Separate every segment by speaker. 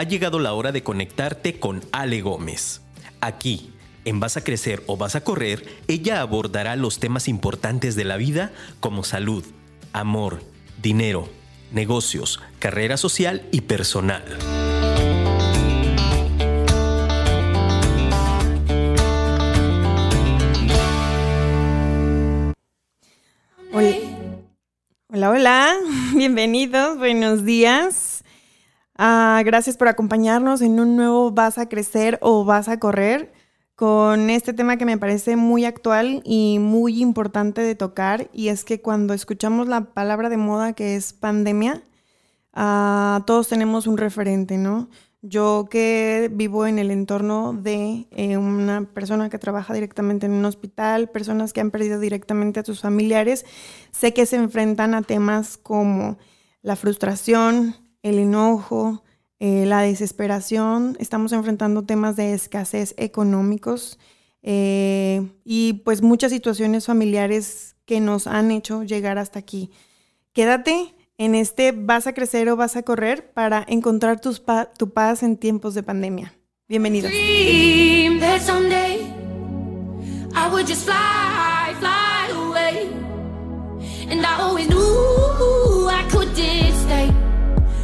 Speaker 1: ha llegado la hora de conectarte con Ale Gómez. Aquí, en Vas a Crecer o Vas a Correr, ella abordará los temas importantes de la vida como salud, amor, dinero, negocios, carrera social y personal.
Speaker 2: Hola, hola, bienvenidos, buenos días. Ah, gracias por acompañarnos en un nuevo Vas a crecer o vas a correr con este tema que me parece muy actual y muy importante de tocar y es que cuando escuchamos la palabra de moda que es pandemia, ah, todos tenemos un referente, ¿no? Yo que vivo en el entorno de eh, una persona que trabaja directamente en un hospital, personas que han perdido directamente a sus familiares, sé que se enfrentan a temas como la frustración, el enojo, eh, la desesperación. Estamos enfrentando temas de escasez económicos eh, y pues muchas situaciones familiares que nos han hecho llegar hasta aquí. Quédate en este Vas a crecer o vas a correr para encontrar tus tu paz en tiempos de pandemia. Bienvenidos.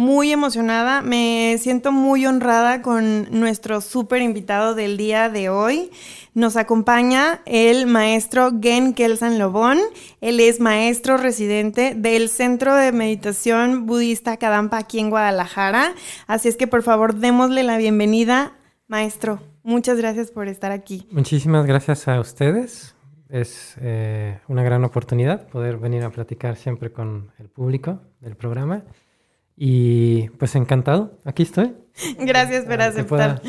Speaker 2: muy emocionada, me siento muy honrada con nuestro súper invitado del día de hoy. Nos acompaña el maestro Gen Kelsan Lobón. Él es maestro residente del Centro de Meditación Budista Kadampa aquí en Guadalajara. Así es que por favor démosle la bienvenida, maestro. Muchas gracias por estar aquí.
Speaker 3: Muchísimas gracias a ustedes es eh, una gran oportunidad poder venir a platicar siempre con el público del programa. Y pues encantado, aquí estoy.
Speaker 2: Gracias por aceptar,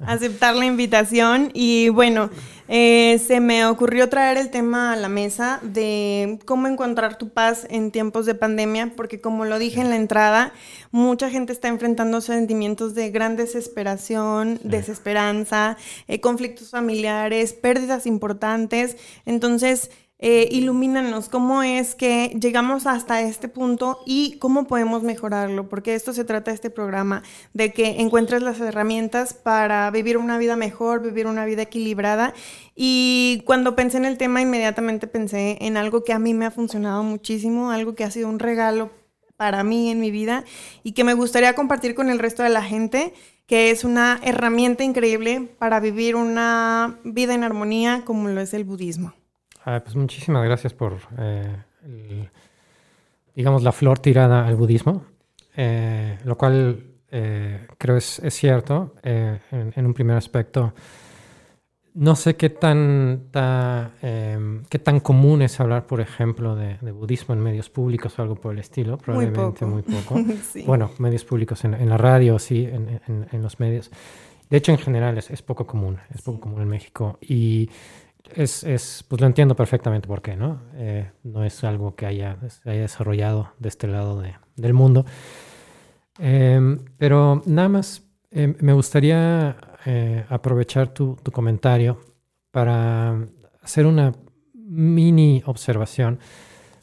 Speaker 2: aceptar la invitación. Y bueno, eh, se me ocurrió traer el tema a la mesa de cómo encontrar tu paz en tiempos de pandemia, porque como lo dije en la entrada, mucha gente está enfrentando sentimientos de gran desesperación, desesperanza, eh, conflictos familiares, pérdidas importantes. Entonces, eh, ilumínanos, cómo es que llegamos hasta este punto y cómo podemos mejorarlo, porque esto se trata de este programa, de que encuentres las herramientas para vivir una vida mejor, vivir una vida equilibrada. Y cuando pensé en el tema, inmediatamente pensé en algo que a mí me ha funcionado muchísimo, algo que ha sido un regalo para mí en mi vida y que me gustaría compartir con el resto de la gente, que es una herramienta increíble para vivir una vida en armonía como lo es el budismo.
Speaker 3: Ah, pues muchísimas gracias por, eh, digamos, la flor tirada al budismo, eh, lo cual eh, creo es, es cierto en, un primer aspecto. No sé qué tan, em, qué tan común es hablar, por ejemplo, de, budismo en medios públicos o algo por el estilo. Probablemente muy poco. Bueno, medios públicos en, la radio, sí, en, en, los medios. De hecho, en general es, es poco común, es poco común en México. Y es, es, pues lo entiendo perfectamente por qué, ¿no? Eh, no es algo que haya, haya desarrollado de este lado de, del mundo. Em, pero nada más, em, me gustaría eh, aprovechar tu, tu, comentario para hacer una mini observación.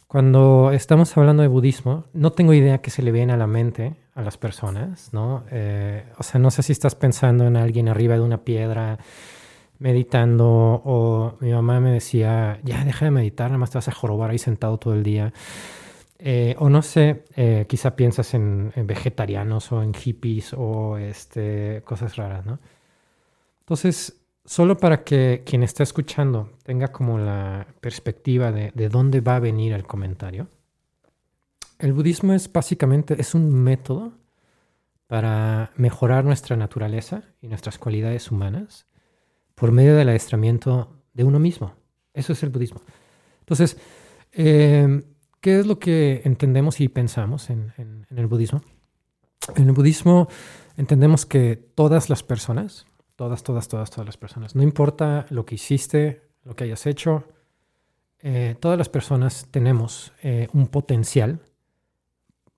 Speaker 3: Cuando estamos hablando de budismo, no tengo idea qué se le viene a la mente a las personas, ¿no? Eh, o sea, no sé si estás pensando en alguien arriba de una piedra meditando o mi mamá me decía, ya deja de meditar, nada más te vas a jorobar ahí sentado todo el día. Eh, o no sé, eh, quizá piensas en, vegetarianos o en hippies o este, cosas raras, ¿no? Entonces, solo para que quien está escuchando tenga como la perspectiva de, de dónde va a venir el comentario, el budismo es básicamente es un método para mejorar nuestra naturaleza y nuestras cualidades humanas por medio del adiestramiento de uno mismo. Eso es el budismo. Entonces, em, ¿qué es lo que entendemos y pensamos en, el budismo? En el budismo entendemos que todas las personas, todas, todas, todas, todas las personas, no importa lo que hiciste, lo que hayas hecho, eh, todas las personas tenemos eh, un potencial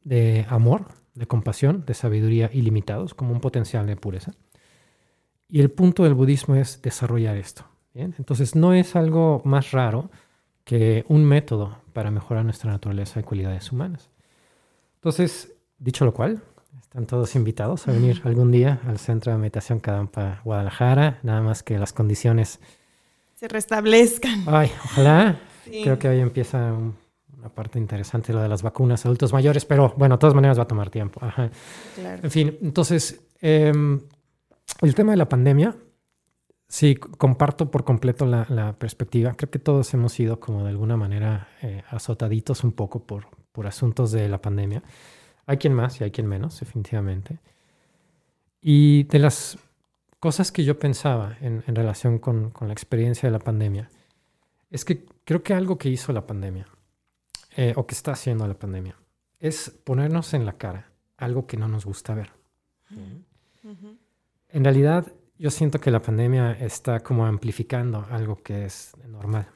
Speaker 3: de amor, de compasión, de sabiduría ilimitados, como un potencial de pureza. Y el punto del budismo es desarrollar esto. Entonces no es algo más raro que un método para mejorar nuestra naturaleza y cualidades humanas. Entonces, dicho lo cual, están todos invitados a venir algún día al Centro de Meditación Kadampa Guadalajara, nada más que las condiciones
Speaker 2: se restablezcan.
Speaker 3: Ay, ojalá. Creo que ahí empieza una parte interesante, lo de las vacunas adultos mayores, pero bueno, de todas maneras va a tomar tiempo. En fin, entonces, em, el tema de la pandemia, sí, comparto por completo la, perspectiva. Creo que todos hemos sido como de alguna manera eh, azotaditos un poco por, por asuntos de la pandemia. Hay quien más y hay quien menos, definitivamente. Y de las cosas que yo pensaba en, relación con, la experiencia de la pandemia, es que creo que algo que hizo la pandemia, eh, o que está haciendo la pandemia, es ponernos en la cara algo que no nos gusta ver. En realidad, yo siento que la pandemia está como amplificando algo que es normal,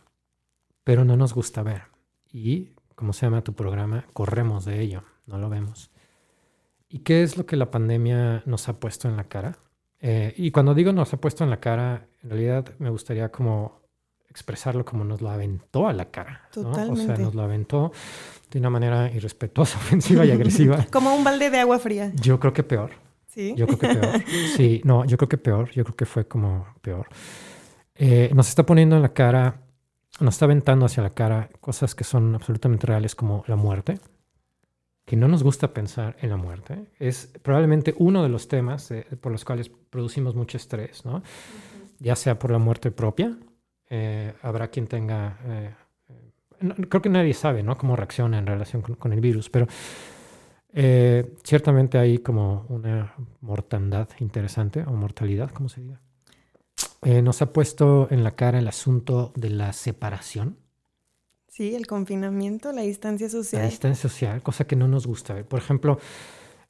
Speaker 3: pero no nos gusta ver. Y, como se llama tu programa, corremos de ello, no lo vemos. ¿Y qué es lo que la pandemia nos ha puesto en la cara? Eh, y cuando digo nos ha puesto en la cara, en realidad me gustaría como expresarlo como nos lo aventó a la cara. O sea, nos lo aventó de una manera irrespetuosa, ofensiva y agresiva.
Speaker 2: como un balde de agua fría.
Speaker 3: Yo creo que peor. Sí. Yo creo que peor. Sí, no, yo creo que peor. Yo creo que fue como peor. Eh, nos está poniendo en la cara, nos está aventando hacia la cara cosas que son absolutamente reales como la muerte que no nos gusta pensar en la muerte. Es probablemente uno de los temas eh, por los cuales producimos mucho estrés, ¿no? Ya sea por la muerte propia, eh, habrá quien tenga... Eh, creo que nadie sabe, ¿no? Cómo reacciona en relación con, el virus, pero ciertamente hay como una mortandad interesante, o mortalidad, como se diga. nos ha puesto en la cara el asunto de la separación
Speaker 2: Sí, el confinamiento, la distancia social.
Speaker 3: La distancia social, cosa que no nos gusta. Por ejemplo,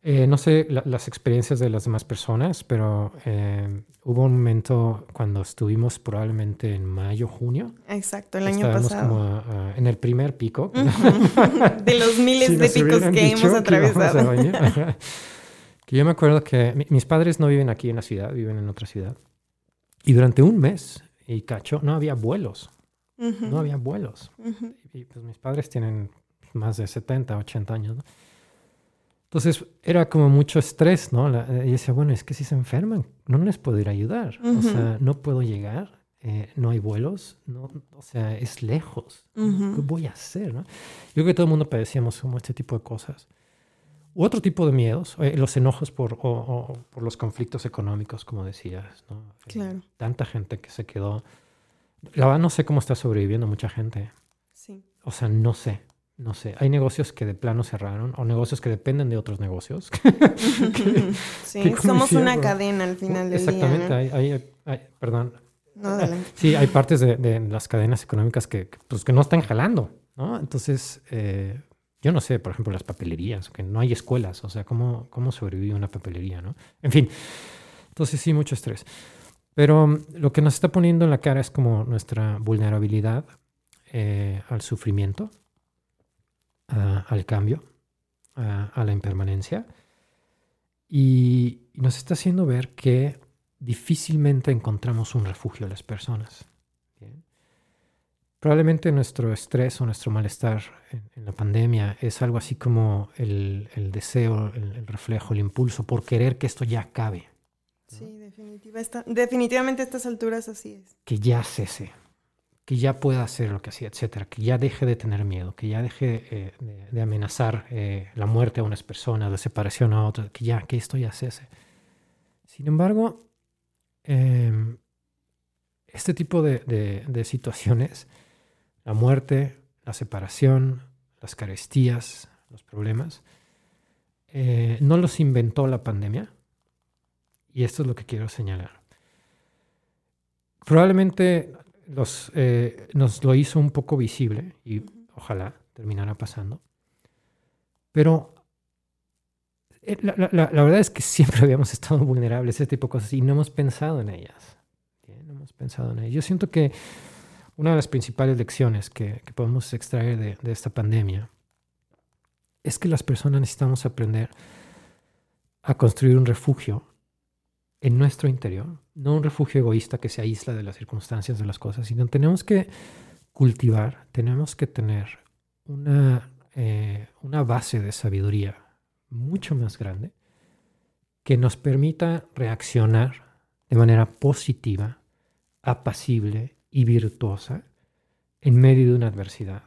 Speaker 3: eh, no sé las experiencias de las demás personas, pero eh, hubo un momento cuando estuvimos probablemente en mayo, junio.
Speaker 2: Exacto, el año pasado.
Speaker 3: como en el primer pico.
Speaker 2: de los miles de picos que hemos atravesado.
Speaker 3: Que, yo me acuerdo que mis padres no viven aquí en la ciudad, viven en otra ciudad. Y durante un mes y cacho no había vuelos. No había vuelos. Y pues mis padres tienen más de 70, 80 años. Entonces era como mucho estrés, ¿no? y decía, bueno, es que si se enferman, no les puedo ir a ayudar. O sea, no puedo llegar, eh, no hay vuelos, no, o sea, es lejos. ¿Qué voy a hacer? ¿no? Yo creo que todo el mundo padecíamos como este tipo de cosas. U otro tipo de miedos, eh, los enojos por, por los conflictos económicos, como decías, ¿no?
Speaker 2: Claro.
Speaker 3: tanta gente que se quedó la verdad no sé cómo está sobreviviendo mucha gente.
Speaker 2: Sí.
Speaker 3: O sea, no sé. No sé. Hay negocios que de plano cerraron o negocios que dependen de otros negocios.
Speaker 2: sí, somos una cadena al final del
Speaker 3: día. Exactamente. Hay, perdón. sí, hay partes de, las cadenas económicas que, pues, que no están jalando. ¿no? Entonces, eh, yo no sé, por ejemplo, las papelerías, que no hay escuelas. O sea, ¿cómo, cómo sobrevive una papelería? ¿no? En fin. Entonces, sí, mucho estrés. Pero mm, lo que nos está poniendo en la cara es como nuestra vulnerabilidad eh, al sufrimiento, al cambio, a, la impermanencia. Y, nos está haciendo ver que difícilmente encontramos un refugio a las personas. Probablemente nuestro estrés o nuestro malestar en, la pandemia es algo así como el, deseo, el, reflejo, el impulso por querer que esto ya acabe.
Speaker 2: Sí, definitivamente a estas alturas así es.
Speaker 3: Que ya cese, que ya pueda hacer lo que hacía, etcétera, que ya deje de tener miedo, que ya deje eh, de, amenazar eh, la muerte a unas personas, la separación a otras, que ya, que esto ya cese. Sin embargo, em, este tipo de, situaciones, la muerte, la separación, las carestías, los problemas, eh, no los inventó la pandemia, y esto es lo que quiero señalar. Probablemente eh, nos lo hizo un poco visible y ojalá terminara pasando. Pero eh, la, verdad es que siempre habíamos estado vulnerables a ese tipo de cosas y no hemos pensado en ellas. No hemos pensado en ellas. Yo siento que una de las principales lecciones que, podemos extraer de, de, esta pandemia es que las personas necesitamos aprender a construir un refugio en nuestro interior, no un refugio egoísta que se aísla de las circunstancias de las cosas, sino tenemos que cultivar, tenemos que tener una, eh, una base de sabiduría mucho más grande que nos permita reaccionar de manera positiva, apacible y virtuosa en medio de una adversidad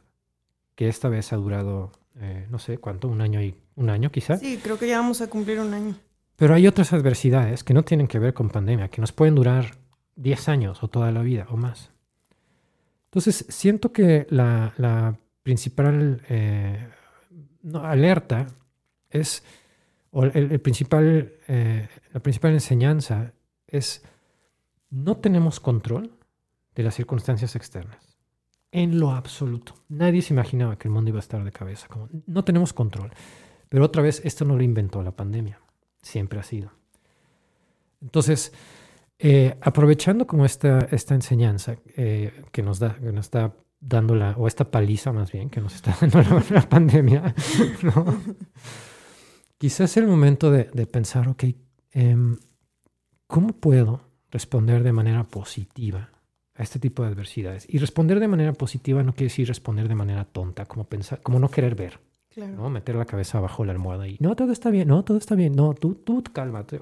Speaker 3: que esta vez ha durado, eh, no sé cuánto, un año y un año quizás.
Speaker 2: Sí, creo que ya vamos a cumplir un año.
Speaker 3: Pero hay otras adversidades que no tienen que ver con pandemia, que nos pueden durar 10 años o toda la vida o más. Entonces, siento que la, principal eh, alerta es, o el, principal, eh, la principal enseñanza es, no tenemos control de las circunstancias externas. En lo absoluto. Nadie se imaginaba que el mundo iba a estar de cabeza. Como, no tenemos control. Pero otra vez, esto no lo inventó la pandemia siempre ha sido. Entonces, eh, aprovechando como esta, esta enseñanza eh, que, nos da, que nos está dando la, o esta paliza más bien, que nos está dando la, pandemia, quizás es el momento de, pensar, ok, em, ¿cómo puedo responder de manera positiva a este tipo de adversidades? Y responder de manera positiva no quiere decir responder de manera tonta, como, pensar, como no querer ver. ¿No? Meter la cabeza bajo la almohada y no, todo está bien, no, todo está bien, no, tú, tú cálmate.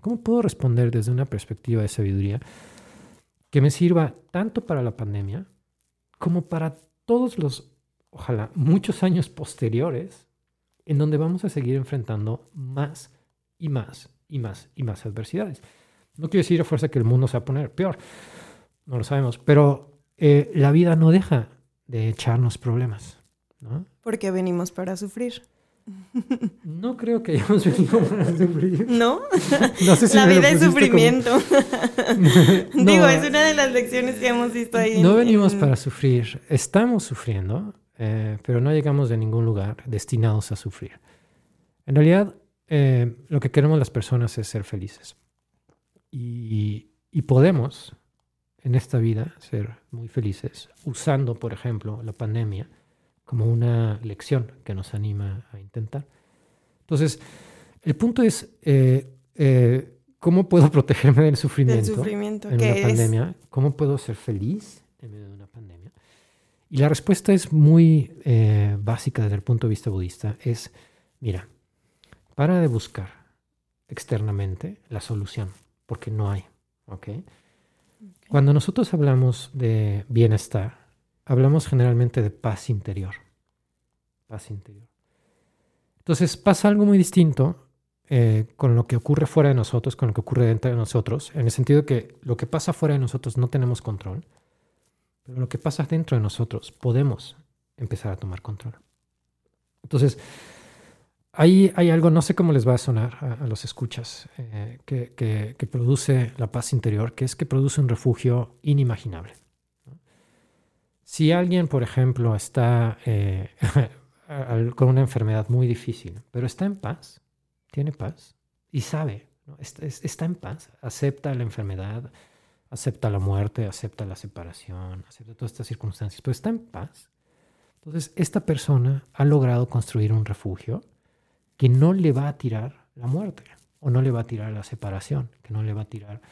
Speaker 3: ¿Cómo puedo responder desde una perspectiva de sabiduría que me sirva tanto para la pandemia como para todos los, ojalá, muchos años posteriores en donde vamos a seguir enfrentando más y más y más y más adversidades? No quiero decir a fuerza que el mundo se va a poner peor, no lo sabemos, pero eh, la vida no deja de echarnos problemas. ¿No?
Speaker 2: Porque venimos para sufrir.
Speaker 3: No creo que hayamos venido para sufrir.
Speaker 2: ¿No? no sé si La vida es sufrimiento. Digo, es una de las lecciones que hemos visto ahí.
Speaker 3: No venimos para sufrir, estamos sufriendo, eh, pero no llegamos de ningún lugar destinados a sufrir. En realidad, eh, lo que queremos las personas es ser felices. Y, y podemos en esta vida ser muy felices usando, por ejemplo, la pandemia como una lección que nos anima a intentar. Entonces, el punto es, eh, eh, ¿cómo puedo protegerme del sufrimiento,
Speaker 2: sufrimiento
Speaker 3: en una pandemia? ¿Cómo puedo ser feliz en medio de una pandemia? Y la respuesta es muy eh, básica desde el punto de vista budista. Es, mira, para de buscar externamente la solución, porque no hay. ¿okay? Cuando nosotros hablamos de bienestar, hablamos generalmente de paz interior. Paz interior. Entonces pasa algo muy distinto eh, con lo que ocurre fuera de nosotros, con lo que ocurre dentro de nosotros, en el sentido que lo que pasa fuera de nosotros no tenemos control, pero lo que pasa dentro de nosotros podemos empezar a tomar control. Entonces, hay, hay algo, no sé cómo les va a sonar a, los escuchas, eh, que, que produce la paz interior, que es que produce un refugio inimaginable. Si alguien, por ejemplo, está eh, con una enfermedad muy difícil, pero está en paz, tiene paz y sabe, está, en paz, acepta la enfermedad, acepta la muerte, acepta la separación, acepta todas estas circunstancias, pero está en paz. Entonces, esta persona ha logrado construir un refugio que no le va a tirar la muerte o no le va a tirar la separación, que no le va a tirar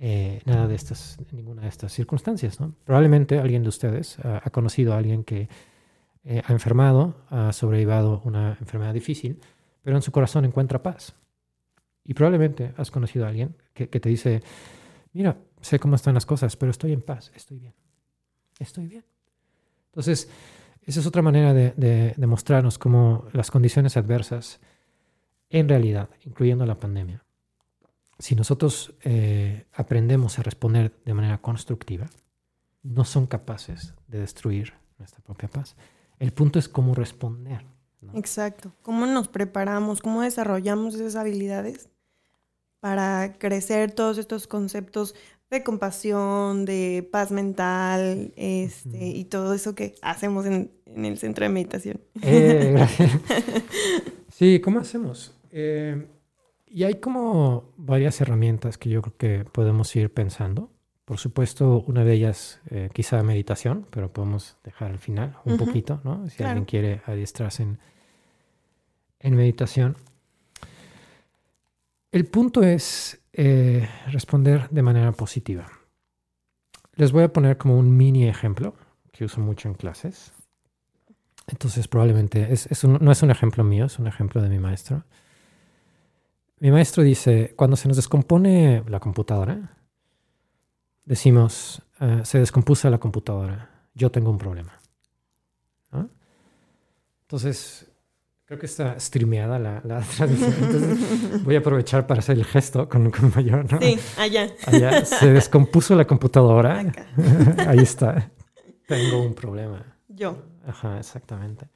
Speaker 3: eh, nada de estas, ninguna de estas circunstancias. Probablemente alguien de ustedes ha conocido a alguien que eh, ha enfermado, ha sobrevivido una enfermedad difícil, pero en su corazón encuentra paz. Y probablemente has conocido a alguien que, te dice, mira, sé cómo están las cosas, pero estoy en paz, estoy bien, estoy bien. Entonces, esa es otra manera de, de mostrarnos cómo las condiciones adversas, en realidad, incluyendo la pandemia, si nosotros eh, aprendemos a responder de manera constructiva, no son capaces de destruir nuestra propia paz. El punto es cómo responder.
Speaker 2: Exacto. ¿Cómo nos preparamos? ¿Cómo desarrollamos esas habilidades para crecer todos estos conceptos de compasión, de paz mental, este, y todo eso que hacemos en, el centro de meditación?
Speaker 3: Eh, gracias. Sí, ¿cómo hacemos? Eh, y hay como varias herramientas que yo creo que podemos ir pensando Por supuesto, una de ellas eh, quizá meditación, pero podemos dejar al final un poquito, ¿no? Si
Speaker 2: Claro.
Speaker 3: alguien quiere adiestrarse en, en meditación. El punto es eh, responder de manera positiva. Les voy a poner como un mini ejemplo que uso mucho en clases. Entonces probablemente, es, es un- no es un ejemplo mío, es un ejemplo de mi maestro. Mi maestro dice, cuando se nos descompone la computadora, decimos, eh, se descompuso la computadora, yo tengo un problema. ¿no? Entonces, creo que está streameada la, la transmisión. Entonces, voy a aprovechar para hacer el gesto con, con mayor. ¿no?
Speaker 2: Sí, allá.
Speaker 3: Allá se descompuso la computadora.
Speaker 2: Acá.
Speaker 3: Ahí está. Tengo un problema.
Speaker 2: Yo.
Speaker 3: Ajá, exactamente.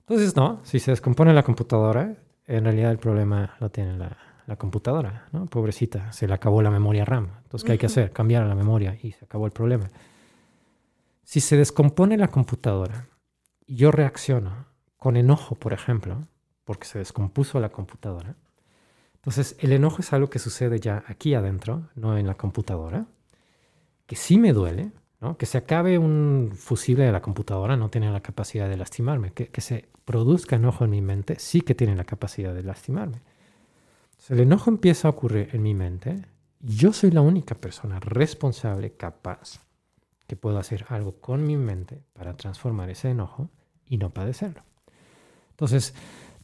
Speaker 3: Entonces, no, si se descompone la computadora, en realidad el problema lo tiene la, la computadora, ¿no? Pobrecita, se le acabó la memoria RAM. Entonces, ¿qué hay que hacer? Cambiar la memoria y se acabó el problema. Si se descompone la computadora y yo reacciono con enojo, por ejemplo, porque se descompuso la computadora, entonces el enojo es algo que sucede ya aquí adentro, no en la computadora, que sí me duele, ¿no? Que se acabe un fusible de la computadora no tiene la capacidad de lastimarme. Que, que se produzca enojo en mi mente sí que tiene la capacidad de lastimarme. Si el enojo empieza a ocurrir en mi mente, yo soy la única persona responsable, capaz, que puedo hacer algo con mi mente para transformar ese enojo y no padecerlo. Entonces,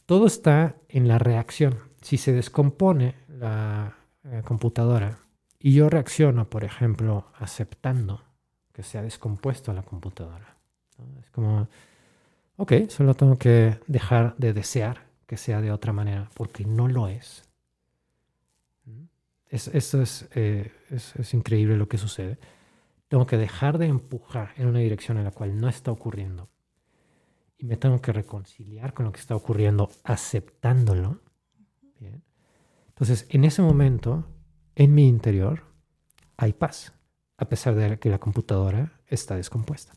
Speaker 3: todo está en la reacción. Si se descompone la eh, computadora y yo reacciono, por ejemplo, aceptando que se ha descompuesto la computadora. ¿no? Es como, ok, solo tengo que dejar de desear que sea de otra manera, porque no lo es. ¿Mm? es esto es, eh, es, es increíble lo que sucede. Tengo que dejar de empujar en una dirección en la cual no está ocurriendo. Y me tengo que reconciliar con lo que está ocurriendo, aceptándolo. Entonces, en ese momento, en mi interior, hay paz a pesar de que la computadora está descompuesta.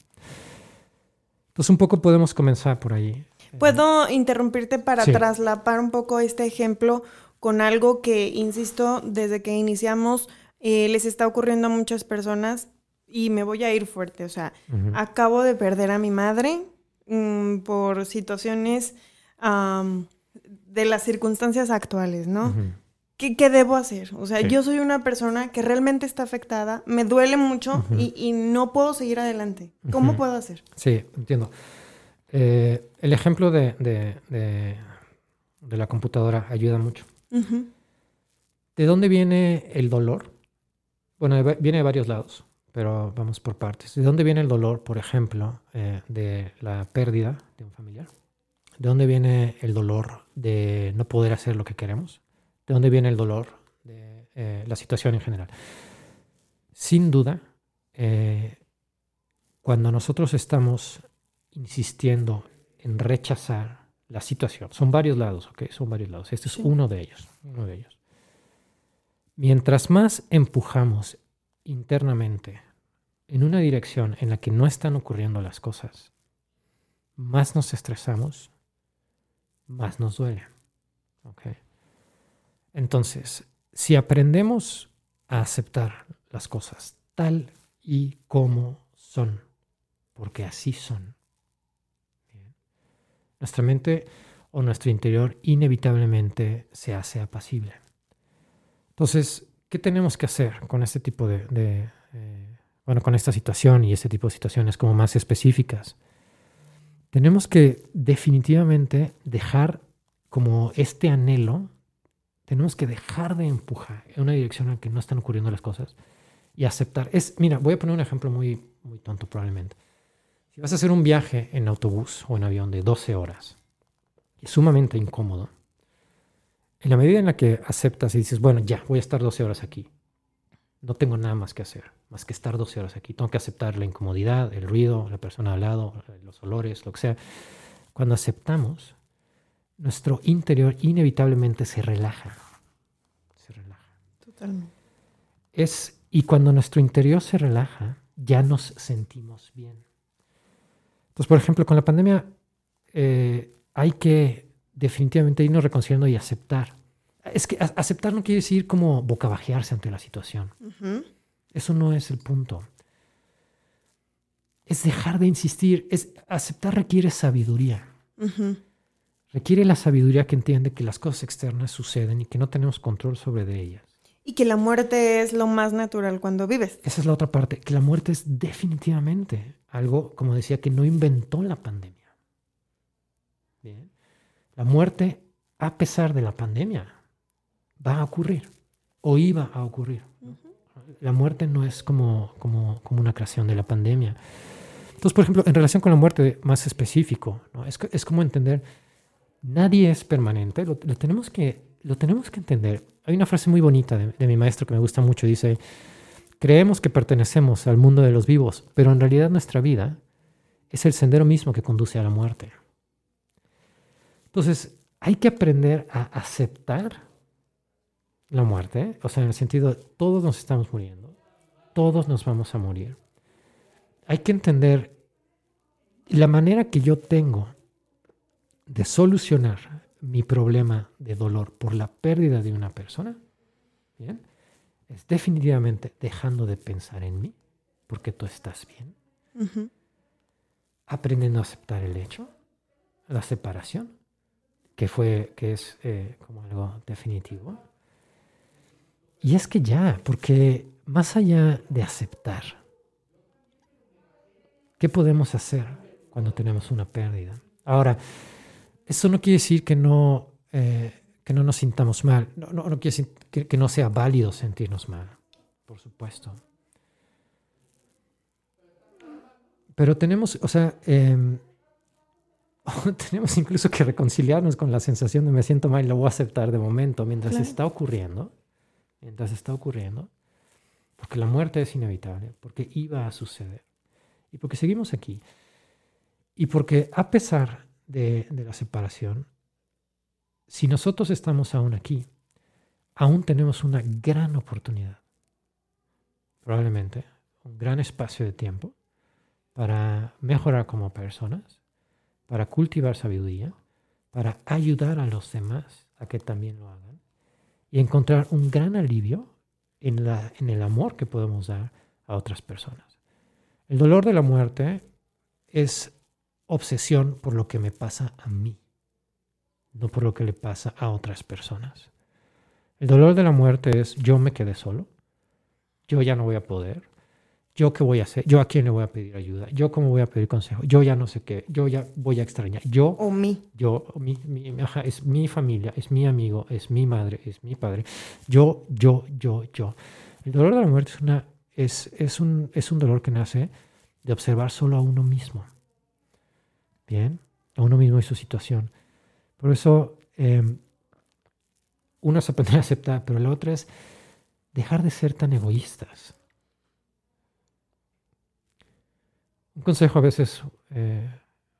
Speaker 3: Entonces un poco podemos comenzar por ahí.
Speaker 2: ¿Puedo interrumpirte para
Speaker 3: Sí.
Speaker 2: traslapar un poco este ejemplo con algo que, insisto, desde que iniciamos eh, les está ocurriendo a muchas personas y me voy a ir fuerte? O sea, acabo de perder a mi madre mm, por situaciones am, de las circunstancias actuales, ¿no?
Speaker 3: Ujú.
Speaker 2: ¿Qué, qué debo hacer? O sea,
Speaker 3: Sí.
Speaker 2: yo soy una persona que realmente está afectada, me duele mucho y, y no puedo seguir adelante. ¿Cómo puedo hacer?
Speaker 3: Sí, entiendo. Eh, el ejemplo de, de- de- de la computadora ayuda mucho. ¿De dónde viene el dolor? Bueno, viene de varios lados, pero vamos por partes. ¿De dónde viene el dolor, por ejemplo, eh, de la pérdida de un familiar? ¿De dónde viene el dolor de no poder hacer lo que queremos? ¿De dónde viene el dolor de eh, la situación en general? Sin duda, eh, cuando nosotros estamos insistiendo en rechazar la situación, son varios lados, ¿ok? Son varios lados. Este es uno de ellos, uno de ellos. Mientras más empujamos internamente en una dirección en la que no están ocurriendo las cosas, más nos estresamos, más nos duele. ¿ok? Entonces, si aprendemos a aceptar las cosas tal y como son, porque así son, nuestra mente o nuestro interior inevitablemente se hace apacible. Entonces, ¿qué tenemos que hacer con este tipo de, de, eh, bueno, con esta situación y este tipo de situaciones como más específicas? Tenemos que definitivamente dejar como este anhelo, tenemos que dejar de empujar en una dirección en la que no están ocurriendo las cosas y aceptar. Es, mira, voy a poner un ejemplo muy, muy tonto probablemente. Si vas a hacer un viaje en autobús o en avión de 12 horas, es sumamente incómodo, en la medida en la que aceptas y dices, bueno, ya, voy a estar 12 horas aquí. No tengo nada más que hacer, más que estar 12 horas aquí. Tengo que aceptar la incomodidad, el ruido, la persona al lado, los olores, lo que sea. Cuando aceptamos, nuestro interior inevitablemente se relaja. Se relaja.
Speaker 2: Totalmente.
Speaker 3: Es, y cuando nuestro interior se relaja, ya nos sentimos bien. Entonces, por ejemplo, con la pandemia eh, hay que definitivamente irnos reconciliando y aceptar. Es que aceptar no quiere decir como bocabajearse ante la situación. Eso no es el punto. Es dejar de insistir. Es, aceptar requiere sabiduría. Requiere la sabiduría que entiende que las cosas externas suceden y que no tenemos control sobre de ellas.
Speaker 2: Y que la muerte es lo más natural cuando vives.
Speaker 3: Esa es la otra parte, que la muerte es definitivamente algo, como decía, que no inventó la pandemia. La muerte, a pesar de la pandemia, va a ocurrir o iba a ocurrir. La muerte no es como, como, como, una creación de la pandemia. Entonces, por ejemplo, en relación con la muerte más específico, ¿no? es, es, como entender, nadie es permanente, lo, tenemos que, lo tenemos que entender. Hay una frase muy bonita de, mi maestro que me gusta mucho, dice, creemos que pertenecemos al mundo de los vivos, pero en realidad nuestra vida es el sendero mismo que conduce a la muerte. Entonces, hay que aprender a aceptar la muerte, o sea, en el sentido, de todos nos estamos muriendo, todos nos vamos a morir. Hay que entender la manera que yo tengo de solucionar mi problema de dolor por la pérdida de una persona, ¿bien? es definitivamente dejando de pensar en mí, porque tú estás bien, aprendiendo a aceptar el hecho, la separación, que fue, que es eh, como algo definitivo. Y es que ya, porque más allá de aceptar, ¿qué podemos hacer cuando tenemos una pérdida? Ahora, eso no quiere decir que no, eh, que no nos sintamos mal, no, no, quiere decir que, no sea válido sentirnos mal, por supuesto. Pero tenemos, o sea, em, tenemos incluso que reconciliarnos con la sensación de me siento mal y lo voy a aceptar de momento mientras está ocurriendo, mientras está ocurriendo, porque la muerte es inevitable, porque iba a suceder y porque seguimos aquí. Y porque a pesar de, la separación, si nosotros estamos aún aquí, aún tenemos una gran oportunidad, probablemente un gran espacio de tiempo para mejorar como personas para cultivar sabiduría, para ayudar a los demás a que también lo hagan y encontrar un gran alivio en, la, en el amor que podemos dar a otras personas. El dolor de la muerte es obsesión por lo que me pasa a mí, no por lo que le pasa a otras personas. El dolor de la muerte es yo me quedé solo, yo ya no voy a poder, ¿Yo qué voy a hacer? ¿Yo a quién le voy a pedir ayuda? ¿Yo cómo voy a pedir consejo? Yo ya no sé qué. Yo ya voy a extrañar. Yo.
Speaker 2: O mí.
Speaker 3: Yo, mi, es mi familia, es mi amigo, es mi madre, es mi padre. Yo, yo, yo, yo. El dolor de la muerte es, una, es, es, un, es un dolor que nace de observar solo a uno mismo. Bien, a uno mismo y su situación. Por eso, eh, uno es aprender a aceptar, pero la otra es dejar de ser tan egoístas. Un consejo a veces, eh,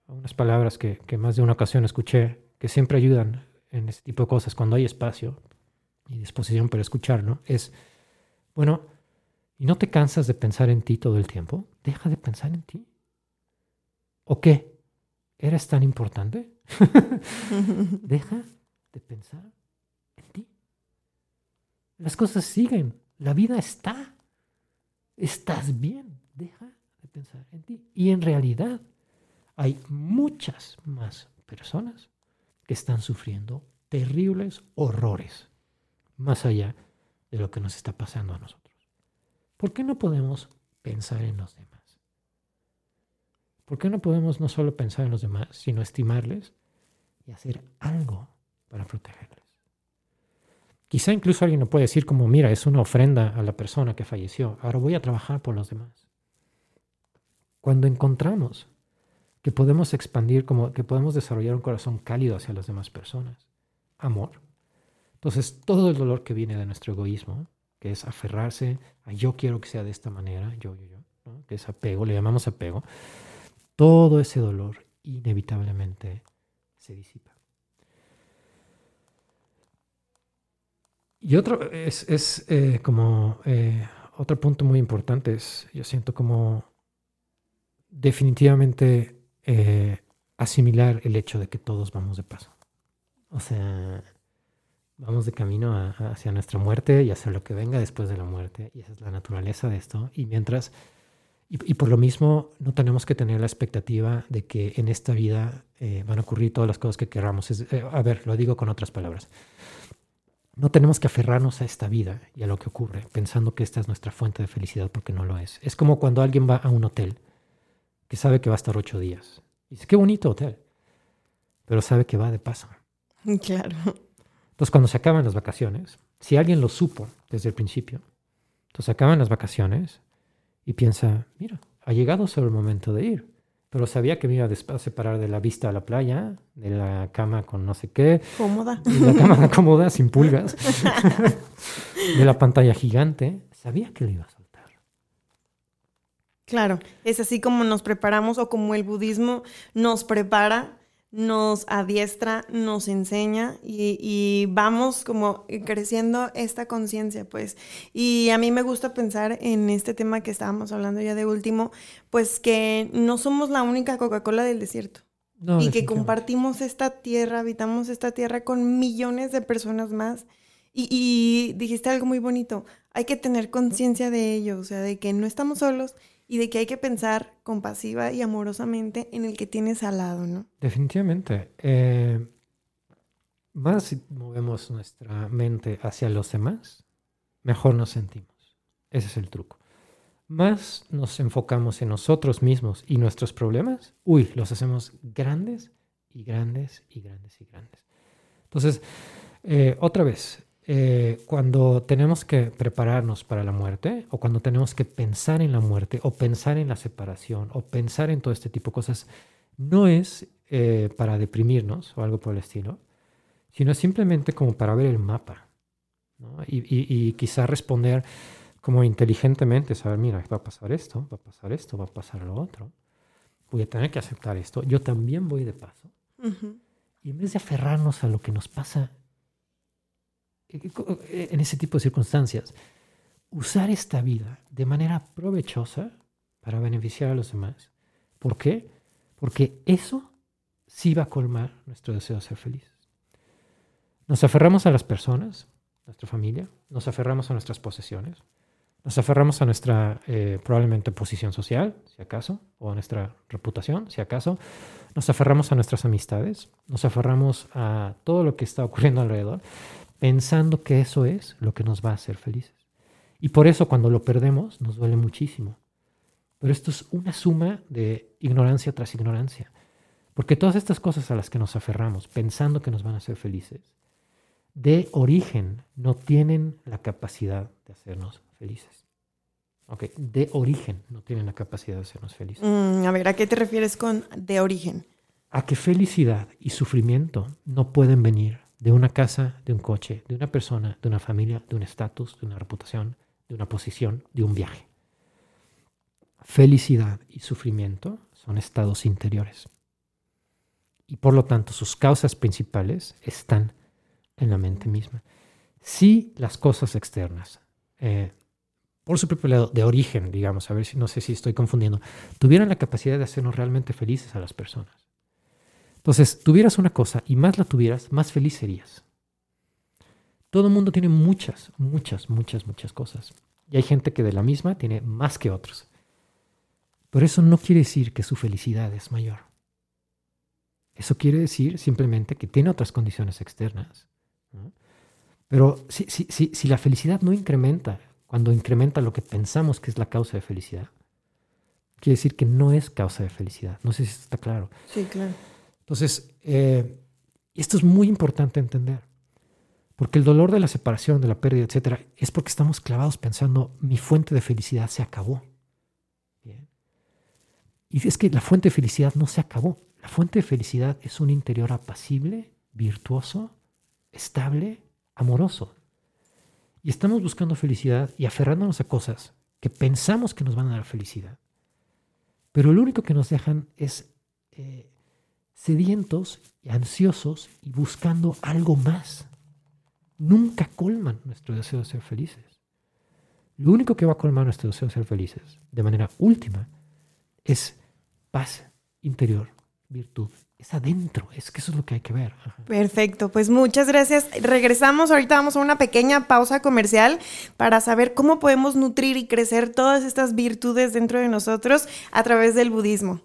Speaker 3: unas palabras que, que, más de una ocasión escuché, que siempre ayudan en este tipo de cosas cuando hay espacio y disposición para escuchar, ¿no? Es, bueno, ¿y no te cansas de pensar en ti todo el tiempo? Deja de pensar en ti. ¿O qué? ¿Eres tan importante? Deja de pensar en ti. Las cosas siguen, la vida está. Estás bien, deja pensar en ti. Y en realidad hay muchas más personas que están sufriendo terribles horrores más allá de lo que nos está pasando a nosotros. ¿Por qué no podemos pensar en los demás? ¿Por qué no podemos no solo pensar en los demás, sino estimarles y hacer algo para protegerles? Quizá incluso alguien no puede decir como, mira, es una ofrenda a la persona que falleció, ahora voy a trabajar por los demás. Cuando encontramos que podemos expandir, como que podemos desarrollar un corazón cálido hacia las demás personas, amor. Entonces, todo el dolor que viene de nuestro egoísmo, que es aferrarse a yo quiero que sea de esta manera, yo, yo, yo, que es apego, le llamamos apego, todo ese dolor inevitablemente se disipa. Y otro es, es eh, como eh, otro punto muy importante es, yo siento como definitivamente eh, asimilar el hecho de que todos vamos de paso. O sea, vamos de camino hacia nuestra muerte y hacia lo que venga después de la muerte. Y esa es la naturaleza de esto. Y mientras, y, por lo mismo, no tenemos que tener la expectativa de que en esta vida eh, van a ocurrir todas las cosas que queramos. Eh, a ver, lo digo con otras palabras. No tenemos que aferrarnos a esta vida y a lo que ocurre, pensando que esta es nuestra fuente de felicidad, porque no lo es. Es como cuando alguien va a un hotel que sabe que va a estar ocho días. Y dice, qué bonito hotel, pero sabe que va de paso.
Speaker 2: Claro.
Speaker 3: Entonces, cuando se acaban las vacaciones, si alguien lo supo desde el principio, entonces acaban las vacaciones y piensa, mira, ha llegado solo el momento de ir. Pero sabía que me iba a separar de la vista a la playa, de la cama con no sé qué.
Speaker 2: Cómoda.
Speaker 3: De la cama cómoda, sin pulgas. de la pantalla gigante. Sabía que lo iba a soltar.
Speaker 2: Claro, es así como nos preparamos o como el budismo nos prepara nos adiestra, nos enseña y, vamos como creciendo esta conciencia, pues. Y a mí me gusta pensar en este tema que estábamos hablando ya de último, pues que no somos la única Coca-Cola del desierto. y que compartimos esta tierra, habitamos esta tierra con millones de personas más. Y, y dijiste algo muy bonito, hay que tener conciencia de ello, o sea, de que no estamos solos y de que hay que pensar compasiva y amorosamente en el que tienes al lado, ¿no?
Speaker 3: Definitivamente. Eh, más si movemos nuestra mente hacia los demás, mejor nos sentimos. Ese es el truco. Más nos enfocamos en nosotros mismos y nuestros problemas, uy, los hacemos grandes y grandes y grandes y grandes. Entonces, eh, otra vez, eh, cuando tenemos que prepararnos para la muerte o cuando tenemos que pensar en la muerte o pensar en la separación o pensar en todo este tipo de cosas, no es eh, para deprimirnos o algo por el estilo, sino simplemente como para ver el mapa y, y, quizá responder como inteligentemente, saber, mira, va a pasar esto, va a pasar esto, va a pasar lo otro, voy a tener que aceptar esto, yo también voy de paso. Y en vez de aferrarnos a lo que nos pasa en ese tipo de circunstancias, usar esta vida de manera provechosa para beneficiar a los demás. ¿Por qué? Porque eso sí va a colmar nuestro deseo de ser felices. Nos aferramos a las personas, nuestra familia, nos aferramos a nuestras posesiones, nos aferramos a nuestra eh, probablemente posición social, si acaso, o a nuestra reputación, si acaso, nos aferramos a nuestras amistades, nos aferramos a todo lo que está ocurriendo alrededor pensando que eso es lo que nos va a hacer felices. Y por eso cuando lo perdemos nos duele muchísimo. Pero esto es una suma de ignorancia tras ignorancia. Porque todas estas cosas a las que nos aferramos pensando que nos van a hacer felices, de origen no tienen la capacidad de hacernos felices. Ok, de origen no tienen la capacidad de hacernos felices.
Speaker 2: Mm, a ver, ¿a qué te refieres con de origen?
Speaker 3: A que felicidad y sufrimiento no pueden venir de una casa, de un coche, de una persona, de una familia, de un estatus, de una reputación, de una posición, de un viaje. Felicidad y sufrimiento son estados interiores. Y por lo tanto sus causas principales están en la mente misma. Si las cosas externas, eh, por su propio lado, de origen, digamos, a ver si no sé si estoy confundiendo, tuvieran la capacidad de hacernos realmente felices a las personas, entonces, tuvieras una cosa y más la tuvieras, más feliz serías. Todo el mundo tiene muchas, muchas, muchas, muchas cosas. Y hay gente que de la misma tiene más que otros. Pero eso no quiere decir que su felicidad es mayor. Eso quiere decir simplemente que tiene otras condiciones externas. Pero si, si, si, si, la felicidad no incrementa, cuando incrementa lo que pensamos que es la causa de felicidad, quiere decir que no es causa de felicidad. No sé si está claro.
Speaker 2: Sí, claro.
Speaker 3: Entonces, eh, esto es muy importante entender, porque el dolor de la separación, de la pérdida, etcétera, es porque estamos clavados pensando, mi fuente de felicidad se acabó. Y es que la fuente de felicidad no se acabó. La fuente de felicidad es un interior apacible, virtuoso, estable, amoroso. Y estamos buscando felicidad y aferrándonos a cosas que pensamos que nos van a dar felicidad. Pero lo único que nos dejan es eh, sedientos y ansiosos y buscando algo más. Nunca colman nuestro deseo de ser felices. Lo único que va a colmar nuestro deseo de ser felices, de manera última, es paz interior, virtud es adentro, es que eso es lo que hay que ver.
Speaker 2: Perfecto, pues muchas gracias. Regresamos, ahorita vamos a una pequeña pausa comercial para saber cómo podemos nutrir y crecer todas estas virtudes dentro de nosotros a través del budismo.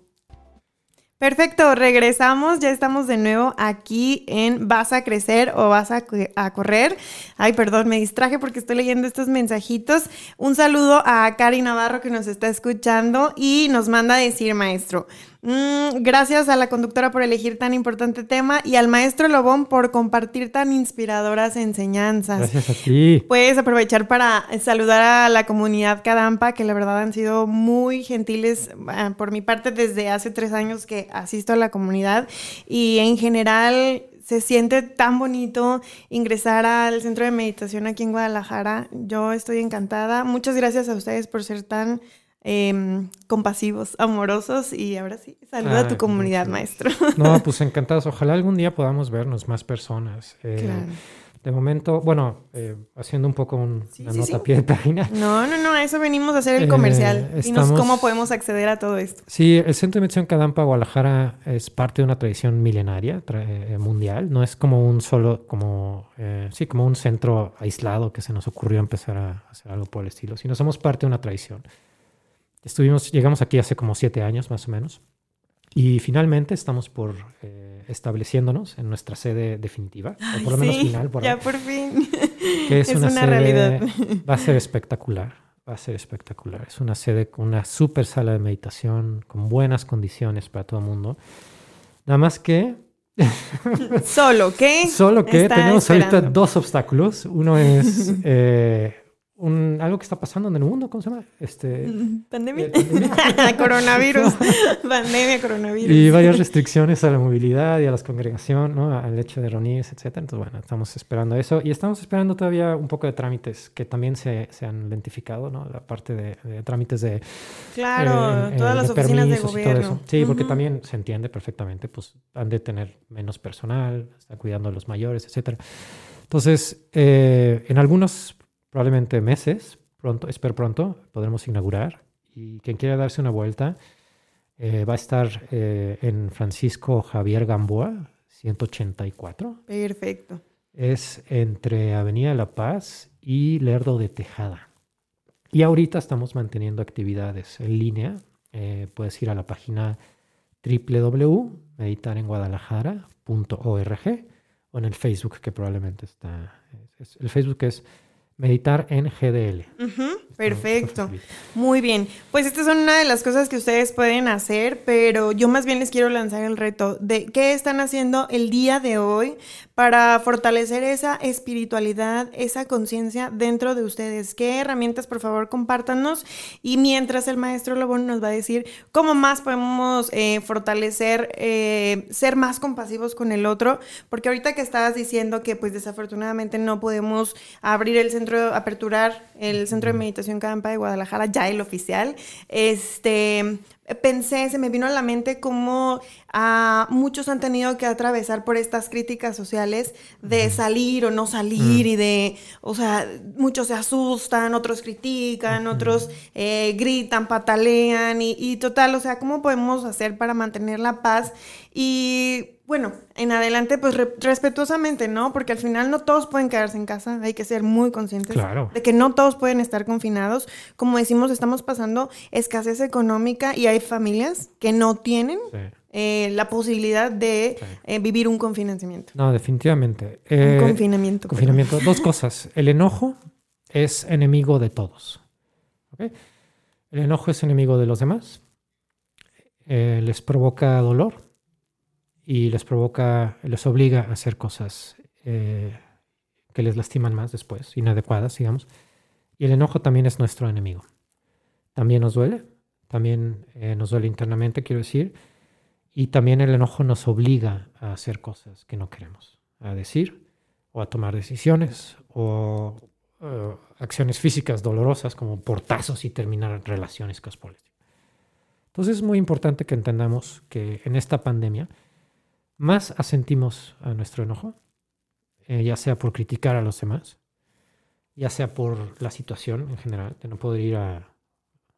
Speaker 2: Perfecto, regresamos, ya estamos de nuevo aquí en Vas a crecer o vas a, correr. Ay, perdón, me distraje porque estoy leyendo estos mensajitos. Un saludo a Cari Navarro que nos está escuchando y nos manda a decir, maestro, Mm, gracias a la conductora por elegir tan importante tema y al maestro Lobón por compartir tan inspiradoras enseñanzas.
Speaker 3: Gracias a ti.
Speaker 2: Puedes aprovechar para saludar a la comunidad Cadampa, que la verdad han sido muy gentiles ah, por mi parte desde hace tres años que asisto a la comunidad y en general se siente tan bonito ingresar al centro de meditación aquí en Guadalajara. Yo estoy encantada. Muchas gracias a ustedes por ser tan Em, compasivos, amorosos y ahora sí, saluda a tu comunidad, maestro.
Speaker 3: No, pues encantados. Ojalá algún día podamos vernos más personas. Eh, claro. De momento, bueno, eh, haciendo un poco una nota pie de página.
Speaker 2: No, no, no, a eso venimos a hacer el comercial. Eh, Dinos cómo podemos acceder a todo esto.
Speaker 3: Sí, el Centro de Meditación Cadampa Guadalajara es parte de una tradición milenaria mundial. No es como un solo, como, sí, como un centro aislado que se nos ocurrió empezar a hacer algo por el estilo, sino somos parte de una tradición. Estuvimos, llegamos aquí hace como siete años más o menos. Y finalmente estamos por eh, estableciéndonos en nuestra sede definitiva, o por lo menos final.
Speaker 2: Por ya por fin.
Speaker 3: Que es, una, realidad. Va a ser espectacular, va a ser espectacular. Es una sede con una super sala de meditación, con buenas condiciones para todo el mundo. Nada más que...
Speaker 2: Solo que...
Speaker 3: Solo que tenemos ahorita dos obstáculos. Uno es... Eh, un, algo que está pasando en el mundo, ¿cómo se llama? Este,
Speaker 2: pandemia. coronavirus. pandemia, coronavirus.
Speaker 3: Y varias restricciones a la movilidad y a la congregación, ¿no? Al hecho de reunirse, etc. Entonces, bueno, estamos esperando eso. Y estamos esperando todavía un poco de trámites que también se, se han identificado, ¿no? La parte de, trámites de...
Speaker 2: Claro, eh, todas las oficinas de gobierno.
Speaker 3: Sí, porque también se entiende perfectamente, pues han de tener menos personal, están cuidando a los mayores, etc. Entonces, eh, en algunos probablemente meses, pronto, espero pronto, podremos inaugurar. Y quien quiera darse una vuelta, eh, va a estar eh, en Francisco Javier Gamboa, 184.
Speaker 2: Perfecto.
Speaker 3: Es entre Avenida La Paz y Lerdo de Tejada. Y ahorita estamos manteniendo actividades en línea. Eh, puedes ir a la página www.meditarenguadalajara.org o en el Facebook que probablemente está. el Facebook es meditar en GDL.
Speaker 2: perfecto. Muy bien. Pues estas son una de las cosas que ustedes pueden hacer, pero yo más bien les quiero lanzar el reto de qué están haciendo el día de hoy para fortalecer esa espiritualidad, esa conciencia dentro de ustedes. ¿Qué herramientas, por favor, compártanos? Y mientras el maestro Lobón nos va a decir cómo más podemos eh, fortalecer, eh, ser más compasivos con el otro, porque ahorita que estabas diciendo que pues desafortunadamente no podemos abrir el centro, aperturar el centro de meditación Campa de Guadalajara, ya el oficial, este pensé, se me vino a la mente cómo ah, muchos han tenido que atravesar por estas críticas sociales de salir o no salir y de, o sea, muchos se asustan, otros critican, otros eh, gritan, patalean y, y total, o sea, ¿cómo podemos hacer para mantener la paz? Y bueno, en adelante, pues respetuosamente, ¿no? Porque al final no todos pueden quedarse en casa, hay que ser muy conscientes de que no todos pueden estar confinados. Como decimos, estamos pasando escasez económica y hay familias que no tienen eh, la posibilidad de eh, vivir un confinamiento.
Speaker 3: No, definitivamente.
Speaker 2: un eh, confinamiento.
Speaker 3: Confinamiento. Dos cosas. El enojo es enemigo de todos. El enojo es enemigo de los demás. les provoca dolor y les provoca, les obliga a hacer cosas eh, que les lastiman más después, inadecuadas, digamos. Y el enojo también es nuestro enemigo. También nos duele, también eh, nos duele internamente, quiero decir, y también el enojo nos obliga a hacer cosas que no queremos, a decir o a tomar decisiones o eh, acciones físicas dolorosas como portazos y terminar relaciones casuales. Entonces es muy importante que entendamos que en esta pandemia, más asentimos a nuestro enojo, eh, ya sea por criticar a los demás, ya sea por la situación en general, de no poder ir a,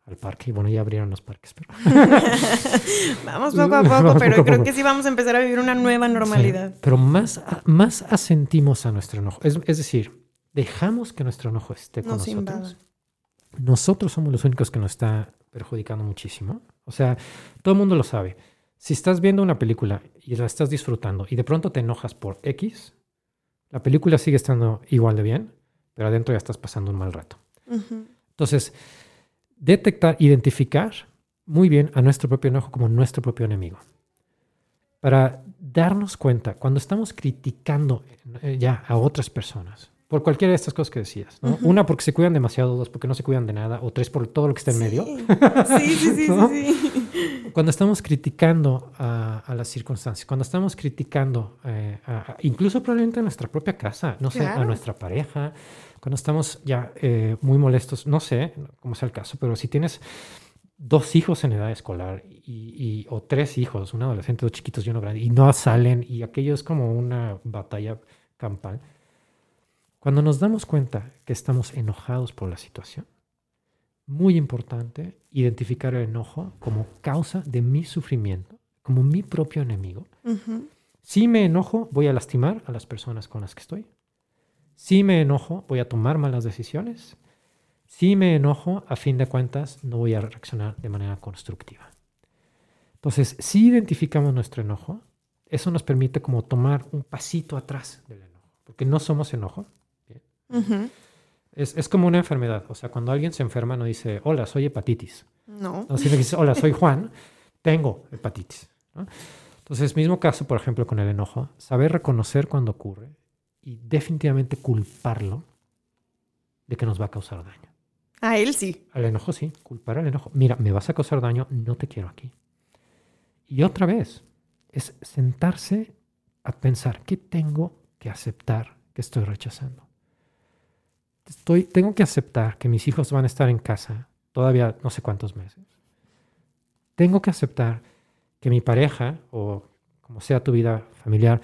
Speaker 3: al parque. Y bueno, ya abrieron los parques, pero...
Speaker 2: vamos poco a poco, pero creo que sí vamos a empezar a vivir una nueva normalidad.
Speaker 3: pero más, más asentimos a nuestro enojo. Es, es, decir, dejamos que nuestro enojo esté con nosotros. Nosotros somos los únicos que nos está perjudicando muchísimo. O sea, todo el mundo lo sabe. Si estás viendo una película y la estás disfrutando y de pronto te enojas por X, la película sigue estando igual de bien, pero adentro ya estás pasando un mal rato. Entonces, detectar, identificar muy bien a nuestro propio enojo como nuestro propio enemigo. Para darnos cuenta, cuando estamos criticando eh, ya a otras personas, por cualquiera de estas cosas que decías, Una porque se cuidan demasiado, dos porque no se cuidan de nada, o tres por todo lo que está en medio.
Speaker 2: Sí, sí, sí, sí,
Speaker 3: Cuando estamos criticando a, las circunstancias, cuando estamos criticando, eh, incluso probablemente a nuestra propia casa, no sé, a nuestra pareja, cuando estamos ya eh, muy molestos, no sé cómo sea el caso, pero si tienes dos hijos en edad escolar y, o tres hijos, un adolescente, dos chiquitos y uno grande, y no salen, y aquello es como una batalla campal. Cuando nos damos cuenta que estamos enojados por la situación, muy importante identificar el enojo como causa de mi sufrimiento, como mi propio enemigo. Si me enojo, voy a lastimar a las personas con las que estoy. Si me enojo, voy a tomar malas decisiones. Si me enojo, a fin de cuentas, no voy a reaccionar de manera constructiva. Entonces, si identificamos nuestro enojo, eso nos permite como tomar un pasito atrás del enojo, porque no somos enojo. Es, como una enfermedad. O sea, cuando alguien se enferma no dice, hola, soy hepatitis.
Speaker 2: No.
Speaker 3: no sino dice, hola, soy Juan, tengo hepatitis. Entonces, mismo caso, por ejemplo, con el enojo, saber reconocer cuando ocurre y definitivamente culparlo de que nos va a causar daño.
Speaker 2: A él sí.
Speaker 3: Al enojo sí, culpar al enojo. Mira, me vas a causar daño, no te quiero aquí. Y otra vez, es sentarse a pensar, ¿qué tengo que aceptar que estoy rechazando? Estoy, tengo que aceptar que mis hijos van a estar en casa todavía no sé cuántos meses. Tengo que aceptar que mi pareja o como sea tu vida familiar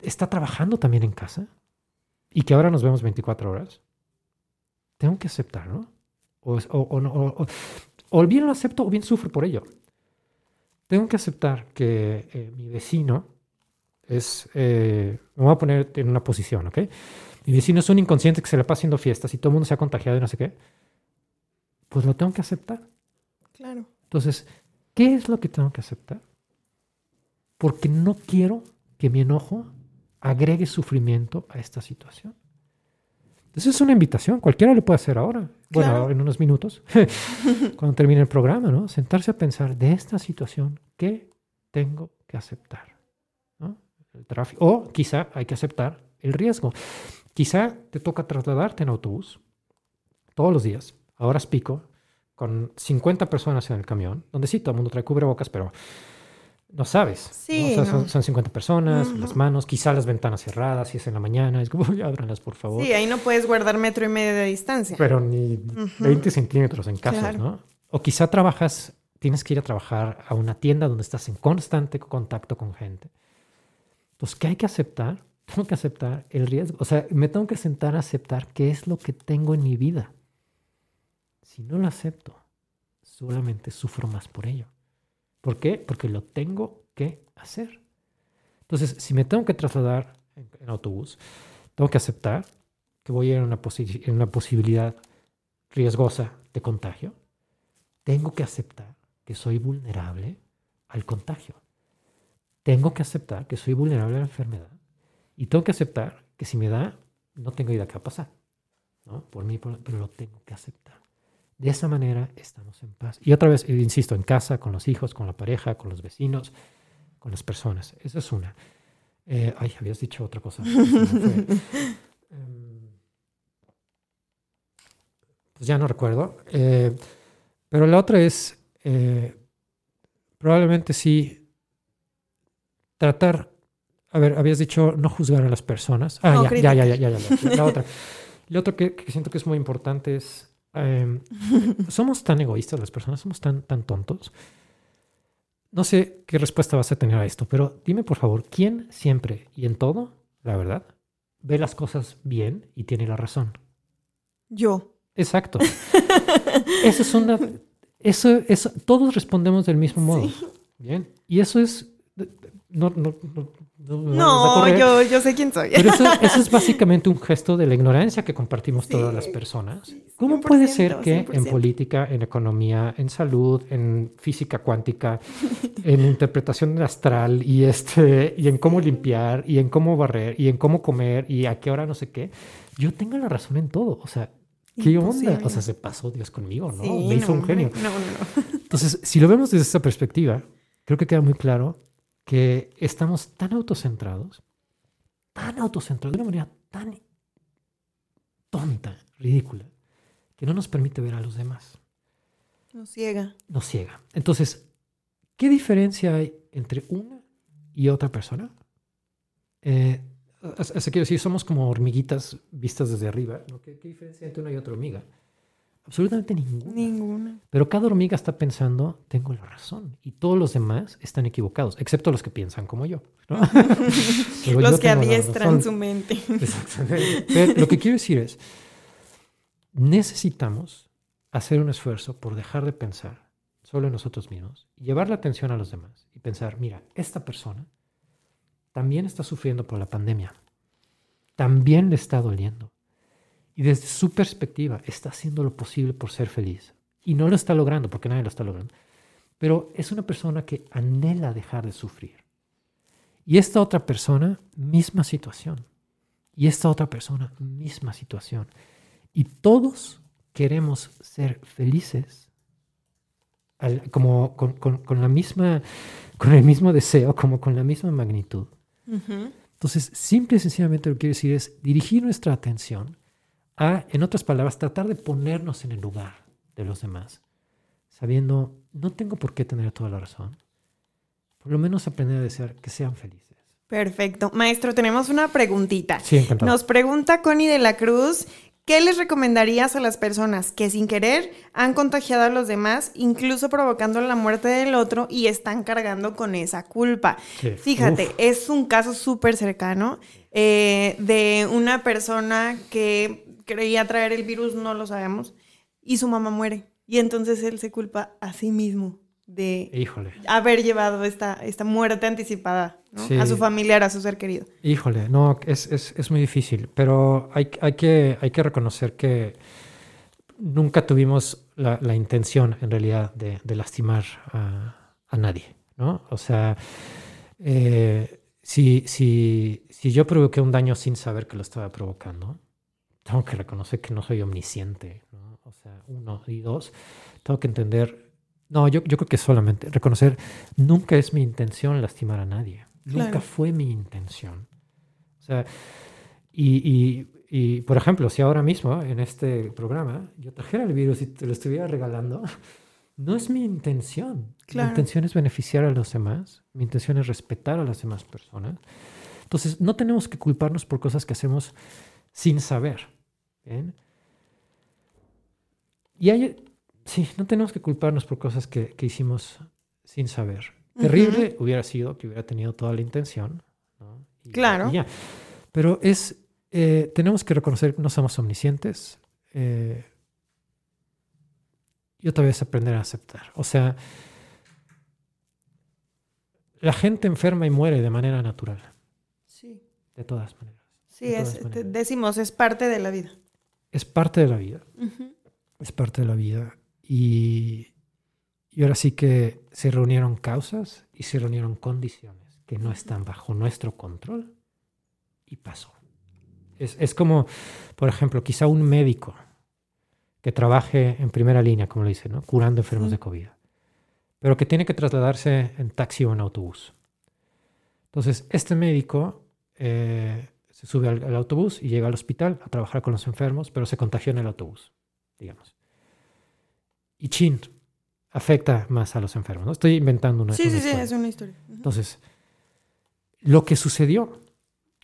Speaker 3: está trabajando también en casa y que ahora nos vemos 24 horas, tengo que aceptarlo. O, o, o, bien lo acepto o bien sufro por ello. Tengo que aceptar que eh, mi vecino es, eh, me voy a poner en una posición, ¿ok? Mi vecino es un inconsciente que se le pasa haciendo fiestas y todo el mundo se ha contagiado y no sé qué. Pues lo tengo que aceptar.
Speaker 2: Claro.
Speaker 3: Entonces, ¿qué es lo que tengo que aceptar? Porque no quiero que mi enojo agregue sufrimiento a esta situación. Entonces es una invitación, cualquiera lo puede hacer ahora, bueno, en unos minutos, cuando termine el programa, ¿no? Sentarse a pensar de esta situación, ¿qué tengo que aceptar? El tráfico. O quizá hay que aceptar el riesgo. Quizá te toca trasladarte en autobús todos los días, a horas pico, con 50 personas en el camión, donde sí, todo el mundo trae cubrebocas, pero no sabes.
Speaker 2: Sí,
Speaker 3: Son, 50 personas, las manos, quizá las ventanas cerradas, si es en la mañana, es como, ábranlas, por favor.
Speaker 2: Sí, ahí no puedes guardar metro y medio de distancia.
Speaker 3: Pero ni 20 centímetros en casos, ¿no? O quizá trabajas, tienes que ir a trabajar a una tienda donde estás en constante contacto con gente. Entonces, ¿qué hay que aceptar? Tengo que aceptar el riesgo. O sea, me tengo que sentar a aceptar qué es lo que tengo en mi vida. Si no lo acepto, solamente sufro más por ello. ¿Por qué? Porque lo tengo que hacer. Entonces, si me tengo que trasladar en, autobús, tengo que aceptar que voy a ir en una, en una posibilidad riesgosa de contagio. Tengo que aceptar que soy vulnerable al contagio. Tengo que aceptar que soy vulnerable a la enfermedad. Y tengo que aceptar que si me da, no tengo idea qué va a pasar. ¿no? Por mí, pero lo tengo que aceptar. De esa manera estamos en paz. Y otra vez, insisto, en casa, con los hijos, con la pareja, con los vecinos, con las personas. Esa es una. Eh, ay, habías dicho otra cosa. Em, pues ya no recuerdo. Eh, pero la otra es, eh, probablemente sí, tratar, a ver, habías dicho no juzgar a las personas. Ah, ya, ya, ya, ya, ya, La otra. Lo otro que, que siento que es muy importante es Em, somos tan egoístas las personas, somos tan, tan tontos. No sé qué respuesta vas a tener a esto, pero dime por favor, ¿quién siempre y en todo, la verdad, ve las cosas bien y tiene la razón?
Speaker 2: Yo.
Speaker 3: Exacto. Esa es una Eso, eso, todos respondemos del mismo modo. Bien. Y eso es. No, no,
Speaker 2: no, yo, yo, sé quién soy.
Speaker 3: Pero eso, es básicamente un gesto de la ignorancia que compartimos todas las personas. ¿Cómo puede ser que en política, en economía, en salud, en física cuántica, en interpretación astral y, este, y en cómo limpiar y en cómo barrer y en cómo comer y a qué hora no sé qué, yo tenga la razón en todo? O sea, ¿qué onda? O sea, se pasó Dios conmigo, ¿no? Me hizo un genio. No, no, no. Entonces, si lo vemos desde esta perspectiva, creo que queda muy claro que estamos tan autocentrados, tan autocentrados, de una manera tan tonta, ridícula, que no nos permite ver a los demás.
Speaker 2: Nos ciega.
Speaker 3: Nos ciega. Entonces, ¿qué diferencia hay entre una y otra persona? Eh, quiero decir, somos como hormiguitas vistas desde arriba. ¿Qué, ¿Qué, diferencia hay entre una y otra hormiga? Absolutamente ninguna.
Speaker 2: Ninguna.
Speaker 3: Pero cada hormiga está pensando, tengo la razón. Y todos los demás están equivocados, excepto los que piensan como yo.
Speaker 2: los que adiestran su mente.
Speaker 3: Exactamente. Pero lo que quiero decir es, necesitamos hacer un esfuerzo por dejar de pensar solo en nosotros mismos y llevar la atención a los demás y pensar, mira, esta persona también está sufriendo por la pandemia, también le está doliendo y desde su perspectiva está haciendo lo posible por ser feliz. Y no lo está logrando, porque nadie lo está logrando. Pero es una persona que anhela dejar de sufrir. Y esta otra persona, misma situación. Y esta otra persona, misma situación. Y todos queremos ser felices como con, la misma, con el mismo deseo, como con la misma magnitud. Entonces, simple y sencillamente lo que quiero decir es dirigir nuestra atención a, en otras palabras, tratar de ponernos en el lugar de los demás, sabiendo, no tengo por qué tener toda la razón, por lo menos aprender a desear que sean felices.
Speaker 2: Perfecto. Maestro, tenemos una preguntita.
Speaker 3: Sí, encantado.
Speaker 2: Nos pregunta Connie de la Cruz, ¿qué les recomendarías a las personas que sin querer han contagiado a los demás, incluso provocando la muerte del otro y están cargando con esa culpa? Fíjate, es un caso súper cercano eh, de una persona que creía traer el virus, no lo sabemos, y su mamá muere. Y entonces él se culpa a sí mismo de haber llevado esta, esta muerte anticipada a su familiar, a su ser querido.
Speaker 3: Híjole, no, es, muy difícil, pero hay, hay, que, hay que reconocer que nunca tuvimos la, intención, en realidad, de, lastimar a, nadie, ¿no? O sea, eh, si, si, si yo provoqué un daño sin saber que lo estaba provocando, tengo que reconocer que no soy omnisciente, ¿no? O sea, uno y dos, tengo que entender, no, yo, yo creo que solamente reconocer, nunca es mi intención lastimar a nadie, nunca fue mi intención. O sea, y, y, y, por ejemplo, si ahora mismo en este programa yo trajera el virus y te lo estuviera regalando, no es mi intención. Mi intención es beneficiar a los demás, mi intención es respetar a las demás personas. Entonces, no tenemos que culparnos por cosas que hacemos sin saber. Y hay, sí, no tenemos que culparnos por cosas que, hicimos sin saber. Terrible hubiera sido que hubiera tenido toda la intención.
Speaker 2: claro.
Speaker 3: Pero es, eh, tenemos que reconocer que no somos omniscientes. Eh, y otra vez aprender a aceptar. O sea, la gente enferma y muere de manera natural.
Speaker 2: Sí.
Speaker 3: De todas maneras.
Speaker 2: Sí, decimos, es parte de la vida.
Speaker 3: Es parte de la vida. Es parte de la vida. Y, y ahora sí que se reunieron causas y se reunieron condiciones que no están bajo nuestro control y pasó. Es, es, como, por ejemplo, quizá un médico que trabaje en primera línea, como lo dice, ¿no? curando enfermos de COVID, pero que tiene que trasladarse en taxi o en autobús. Entonces, este médico eh, se sube al, autobús y llega al hospital a trabajar con los enfermos, pero se contagió en el autobús, digamos. Y chin, afecta más a los enfermos. ¿no? Estoy inventando una,
Speaker 2: sí, sí, Sí, es una historia.
Speaker 3: Entonces, lo que sucedió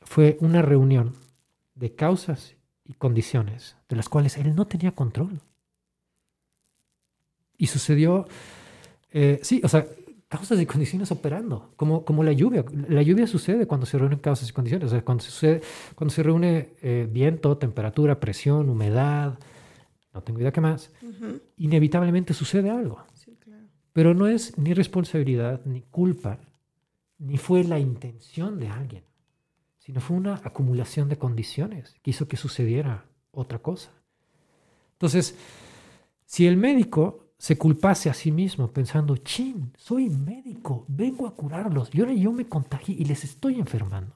Speaker 3: fue una reunión de causas y condiciones de las cuales él no tenía control. Y sucedió, eh, sí, o sea, causas y condiciones operando, como, como la lluvia. La lluvia sucede cuando se reúnen causas y condiciones, o sea, cuando se, sucede, cuando se reúne eh, viento, temperatura, presión, humedad, no tengo idea qué más, inevitablemente sucede algo. Pero no es ni responsabilidad, ni culpa, ni fue la intención de alguien, sino fue una acumulación de condiciones que hizo que sucediera otra cosa. Entonces, si el médico se culpase a sí mismo pensando, chin, soy médico, vengo a curarlos, y ahora yo me contagié y les estoy enfermando.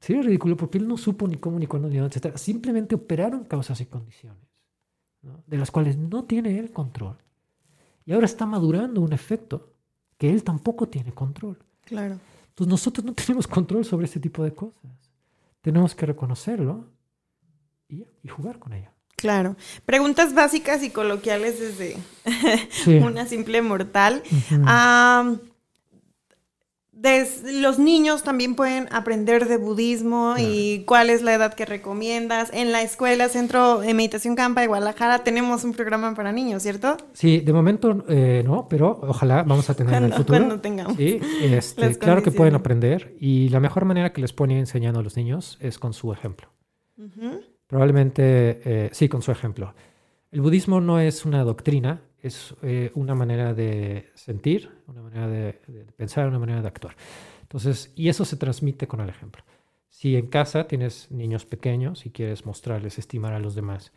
Speaker 3: Sería ridículo porque él no supo ni cómo, ni cuándo, ni dónde, etc. Simplemente operaron causas y condiciones, de las cuales no tiene él control. Y ahora está madurando un efecto que él tampoco tiene control.
Speaker 2: Claro.
Speaker 3: Entonces nosotros no tenemos control sobre este tipo de cosas. Tenemos que reconocerlo y, y jugar con ello.
Speaker 2: Claro. Preguntas básicas y coloquiales desde una simple mortal. los niños también pueden aprender de budismo y cuál es la edad que recomiendas. En la escuela Centro de Meditación Campa de Guadalajara tenemos un programa para niños, ¿cierto?
Speaker 3: Sí, de momento eh, no, pero ojalá vamos a tener en el futuro.
Speaker 2: Cuando tengamos.
Speaker 3: Sí, este, claro que pueden aprender y la mejor manera que les ir enseñando a los niños es con su ejemplo. Probablemente, eh, sí, con su ejemplo. El budismo no es una doctrina, es eh, una manera de sentir, una manera de, pensar, una manera de actuar. Entonces, y eso se transmite con el ejemplo. Si en casa tienes niños pequeños y quieres mostrarles estimar a los demás,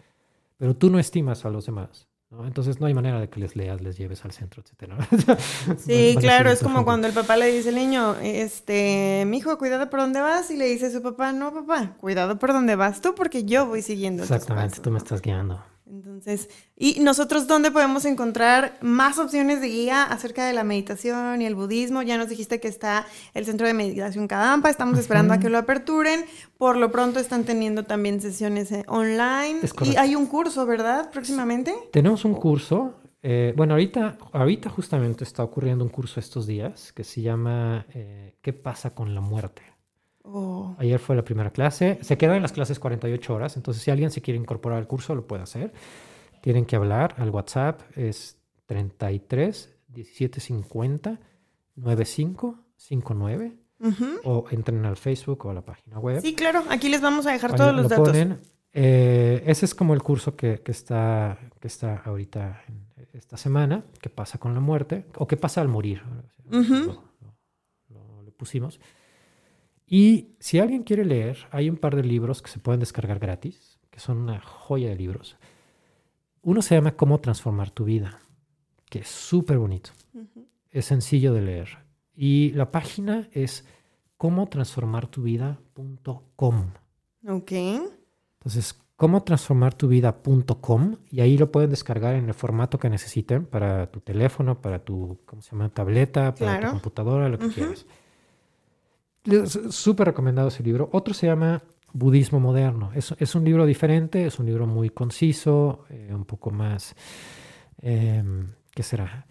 Speaker 3: pero tú no estimas a los demás, entonces no hay manera de que les leas, les lleves al centro, etcétera.
Speaker 2: Sí, claro, es como cuando el papá le dice al niño, este, hijo, cuidado por dónde vas, y le dice a su papá, no, papá, cuidado por dónde vas tú, porque yo voy siguiendo.
Speaker 3: Exactamente, tú me estás guiando.
Speaker 2: Entonces, ¿y nosotros dónde podemos encontrar más opciones de guía acerca de la meditación y el budismo? Ya nos dijiste que está el Centro de Meditación Kadampa, estamos esperando a que lo aperturen. Por lo pronto están teniendo también sesiones eh, online. y hay un curso, ¿verdad? Próximamente.
Speaker 3: Tenemos un curso. Eh, bueno, ahorita, ahorita justamente está ocurriendo un curso estos días que se llama eh, ¿Qué pasa con la muerte? Oh. Ayer fue la primera clase. Se quedan en las clases 48 horas, entonces si alguien se quiere incorporar al curso, lo puede hacer. Tienen que hablar al WhatsApp, es 33 17 50 95 59 o entren al Facebook o a la página web.
Speaker 2: Sí, claro, aquí les vamos a dejar todos los datos.
Speaker 3: Eh, ese es como el curso que, que, está, que está ahorita esta semana, qué pasa con la muerte o qué pasa al morir. lo pusimos. Y si alguien quiere leer, hay un par de libros que se pueden descargar gratis, que son una joya de libros. Uno se llama Cómo transformar tu vida, que es súper bonito. Es sencillo de leer. Y la página es cómo transformar tu vida.com.
Speaker 2: Ok.
Speaker 3: Entonces, cómo transformar tu vida.com y ahí lo pueden descargar en el formato que necesiten para tu teléfono, para tu, ¿cómo se llama? Tableta, para tu computadora, lo que quieras. Súper recomendado ese libro. Otro se llama Budismo Moderno. Es, es, un libro diferente, es un libro muy conciso, eh, un poco más... Em, ¿Qué será?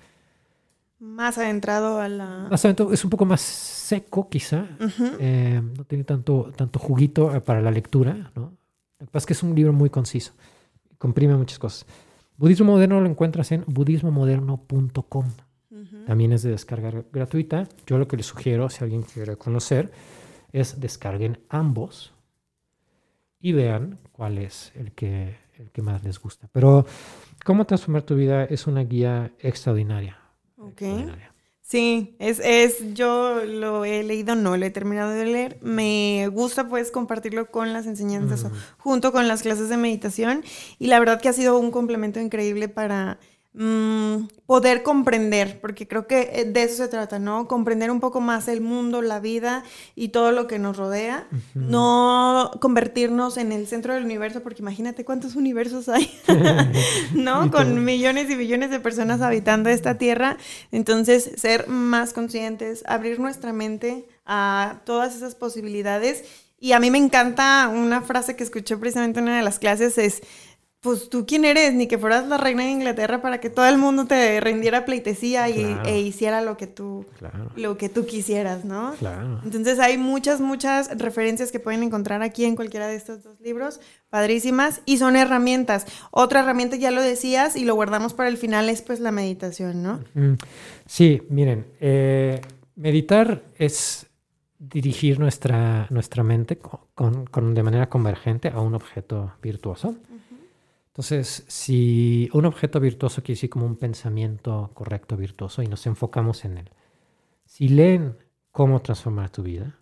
Speaker 2: Más adentrado a la...
Speaker 3: es un poco más seco quizá. Em, no tiene tanto, tanto juguito eh, para la lectura. ¿no? Lo que pasa es que es un libro muy conciso. Comprime muchas cosas. Budismo Moderno lo encuentras en budismomoderno.com. También es de descargar gratuita. Yo lo que les sugiero, si alguien quiere conocer, es descarguen ambos y vean cuál es el que, el que más les gusta. Pero cómo transformar tu vida es una guía extraordinaria.
Speaker 2: Sí, es, es, yo lo he leído, no lo he terminado de leer. Me gusta pues compartirlo con las enseñanzas mm. junto con las clases de meditación. Y la verdad que ha sido un complemento increíble para Mm, poder comprender, porque creo que eh, de eso se trata, ¿no? Comprender un poco más el mundo, la vida y todo lo que nos rodea. No convertirnos en el centro del universo, porque imagínate cuántos universos hay, ¿no? Con millones y millones de personas habitando esta tierra. Entonces, ser más conscientes, abrir nuestra mente a todas esas posibilidades. Y a mí me encanta una frase que escuché precisamente en una de las clases, es pues tú quién eres, ni que fueras la reina de Inglaterra para que todo el mundo te rindiera pleitesía y, e hiciera lo que tú lo que tú quisieras, ¿no?
Speaker 3: Claro.
Speaker 2: Entonces hay muchas muchas referencias que pueden encontrar aquí en cualquiera de estos dos libros, padrísimas y son herramientas. Otra herramienta ya lo decías y lo guardamos para el final es pues la meditación, ¿no?
Speaker 3: Sí, miren, eh, meditar es dirigir nuestra, nuestra mente con, de manera convergente a un objeto virtuoso. Entonces, si un objeto virtuoso quiere decir como un pensamiento correcto virtuoso y nos enfocamos en él, si leen cómo transformar tu vida,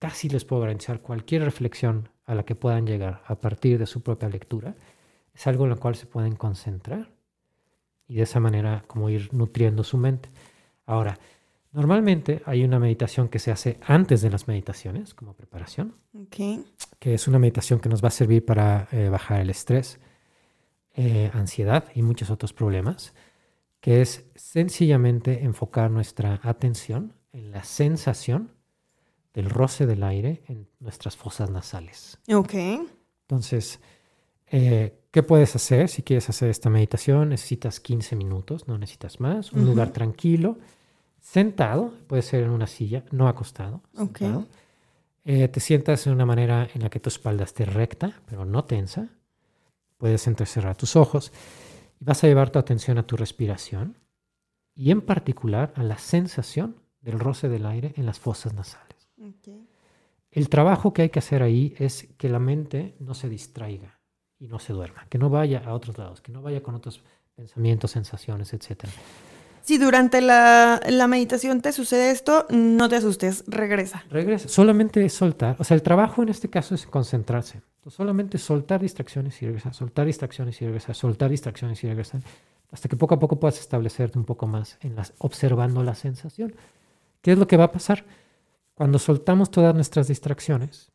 Speaker 3: casi les puedo garantizar cualquier reflexión a la que puedan llegar a partir de su propia lectura, es algo en lo cual se pueden concentrar y de esa manera como ir nutriendo su mente. Ahora, normalmente hay una meditación que se hace antes de las meditaciones como preparación, que es una meditación que nos va a servir para eh, bajar el estrés, eh, ansiedad y muchos otros problemas, que es sencillamente enfocar nuestra atención en la sensación del roce del aire en nuestras fosas nasales.
Speaker 2: Ok.
Speaker 3: Entonces, eh, ¿qué puedes hacer si quieres hacer esta meditación? Necesitas 15 minutos, no necesitas más. Un lugar tranquilo, sentado, puede ser en una silla, no acostado.
Speaker 2: Ok.
Speaker 3: Eh, te sientas de una manera en la que tu espalda esté recta, pero no tensa. Puedes entrecerrar tus ojos y vas a llevar tu atención a tu respiración y en particular a la sensación del roce del aire en las fosas nasales. El trabajo que hay que hacer ahí es que la mente no se distraiga y no se duerma, que no vaya a otros lados, que no vaya con otros pensamientos, sensaciones, etc.
Speaker 2: Si durante la, meditación te sucede esto, no te asustes, regresa.
Speaker 3: Regresa, solamente soltar. O sea, el trabajo en este caso es concentrarse. solamente soltar distracciones y regresar, soltar distracciones y regresar, soltar distracciones y regresar, hasta que poco a poco puedas establecerte un poco más en las, observando la sensación. ¿Qué es lo que va a pasar? Cuando soltamos todas nuestras distracciones,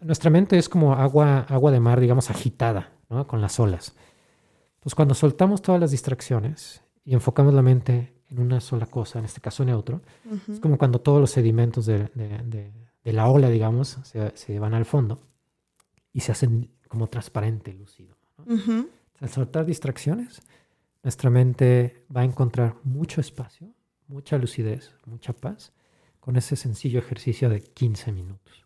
Speaker 3: nuestra mente es como agua, agua de mar, digamos, agitada, ¿no? con las olas. Entonces, cuando soltamos todas las distracciones y enfocamos la mente en una sola cosa, en este caso neutro, es como cuando todos los sedimentos de, la ola, digamos, se, van al fondo y se hacen como transparente, lúcido. Al soltar distracciones, nuestra mente va a encontrar mucho espacio, mucha lucidez, mucha paz con ese sencillo ejercicio de 15 minutos.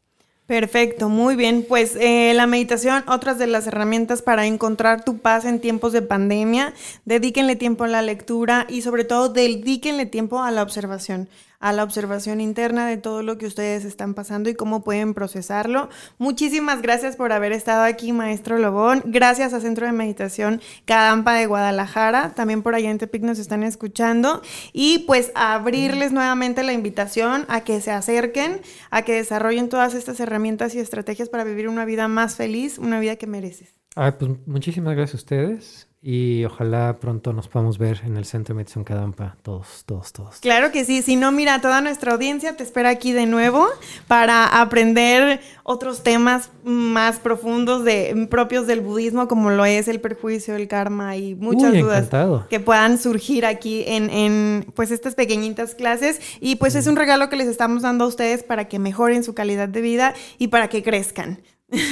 Speaker 2: Perfecto, muy bien. Pues eh, la meditación, otras de las herramientas para encontrar tu paz en tiempos de pandemia. Dedíquenle tiempo a la lectura y sobre todo dedíquenle tiempo a la observación a la observación interna de todo lo que ustedes están pasando y cómo pueden procesarlo. Muchísimas gracias por haber estado aquí, maestro Lobón. Gracias a Centro de Meditación Cadampa de Guadalajara. También por allá en Tepic nos están escuchando. Y pues abrirles nuevamente la invitación a que se acerquen, a que desarrollen todas estas herramientas y estrategias para vivir una vida más feliz, una vida que mereces.
Speaker 3: pues muchísimas gracias a ustedes y ojalá pronto nos podamos ver en el Centro de Meditación Cadampa, todos, todos, todos.
Speaker 2: Claro que sí, si no, mira, toda nuestra audiencia te espera aquí de nuevo para aprender otros temas más profundos de, propios del budismo, como lo es el perjuicio, el karma y muchas dudas que puedan surgir aquí en, en, pues estas pequeñitas clases. Y pues es un regalo que les estamos dando a ustedes para que mejoren su calidad de vida y para que crezcan.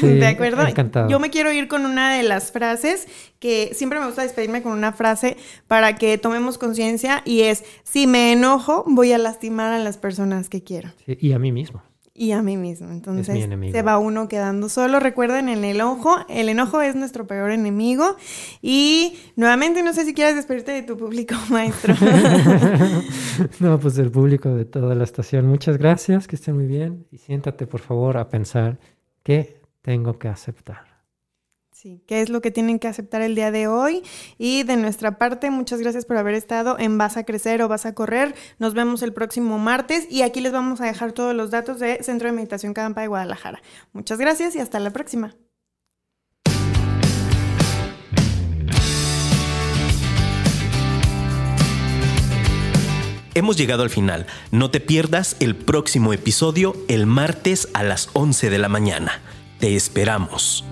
Speaker 2: ¿De acuerdo? Yo me quiero ir con una de las frases que siempre me gusta despedirme con una frase para que tomemos conciencia y es, si me enojo, voy a lastimar a las personas que quiero.
Speaker 3: y a mí mismo.
Speaker 2: Y a mí mismo. Entonces se va uno quedando solo. Recuerden, el enojo, el enojo es nuestro peor enemigo. Y nuevamente, no sé si quieres despedirte de tu público, maestro.
Speaker 3: no, pues del público de toda la estación. Muchas gracias, que estén muy bien. Y siéntate, por favor, a pensar que tengo que aceptar.
Speaker 2: Sí, ¿qué es lo que tienen que aceptar el día de hoy? Y de nuestra parte, muchas gracias por haber estado en Vas a Crecer o Vas a Correr. Nos vemos el próximo martes y aquí les vamos a dejar todos los datos de Centro de Meditación Cadampa de Guadalajara. Muchas gracias y hasta la próxima.
Speaker 1: Hemos llegado al final. No te pierdas el próximo episodio el martes a las 11 de la mañana. Te esperamos.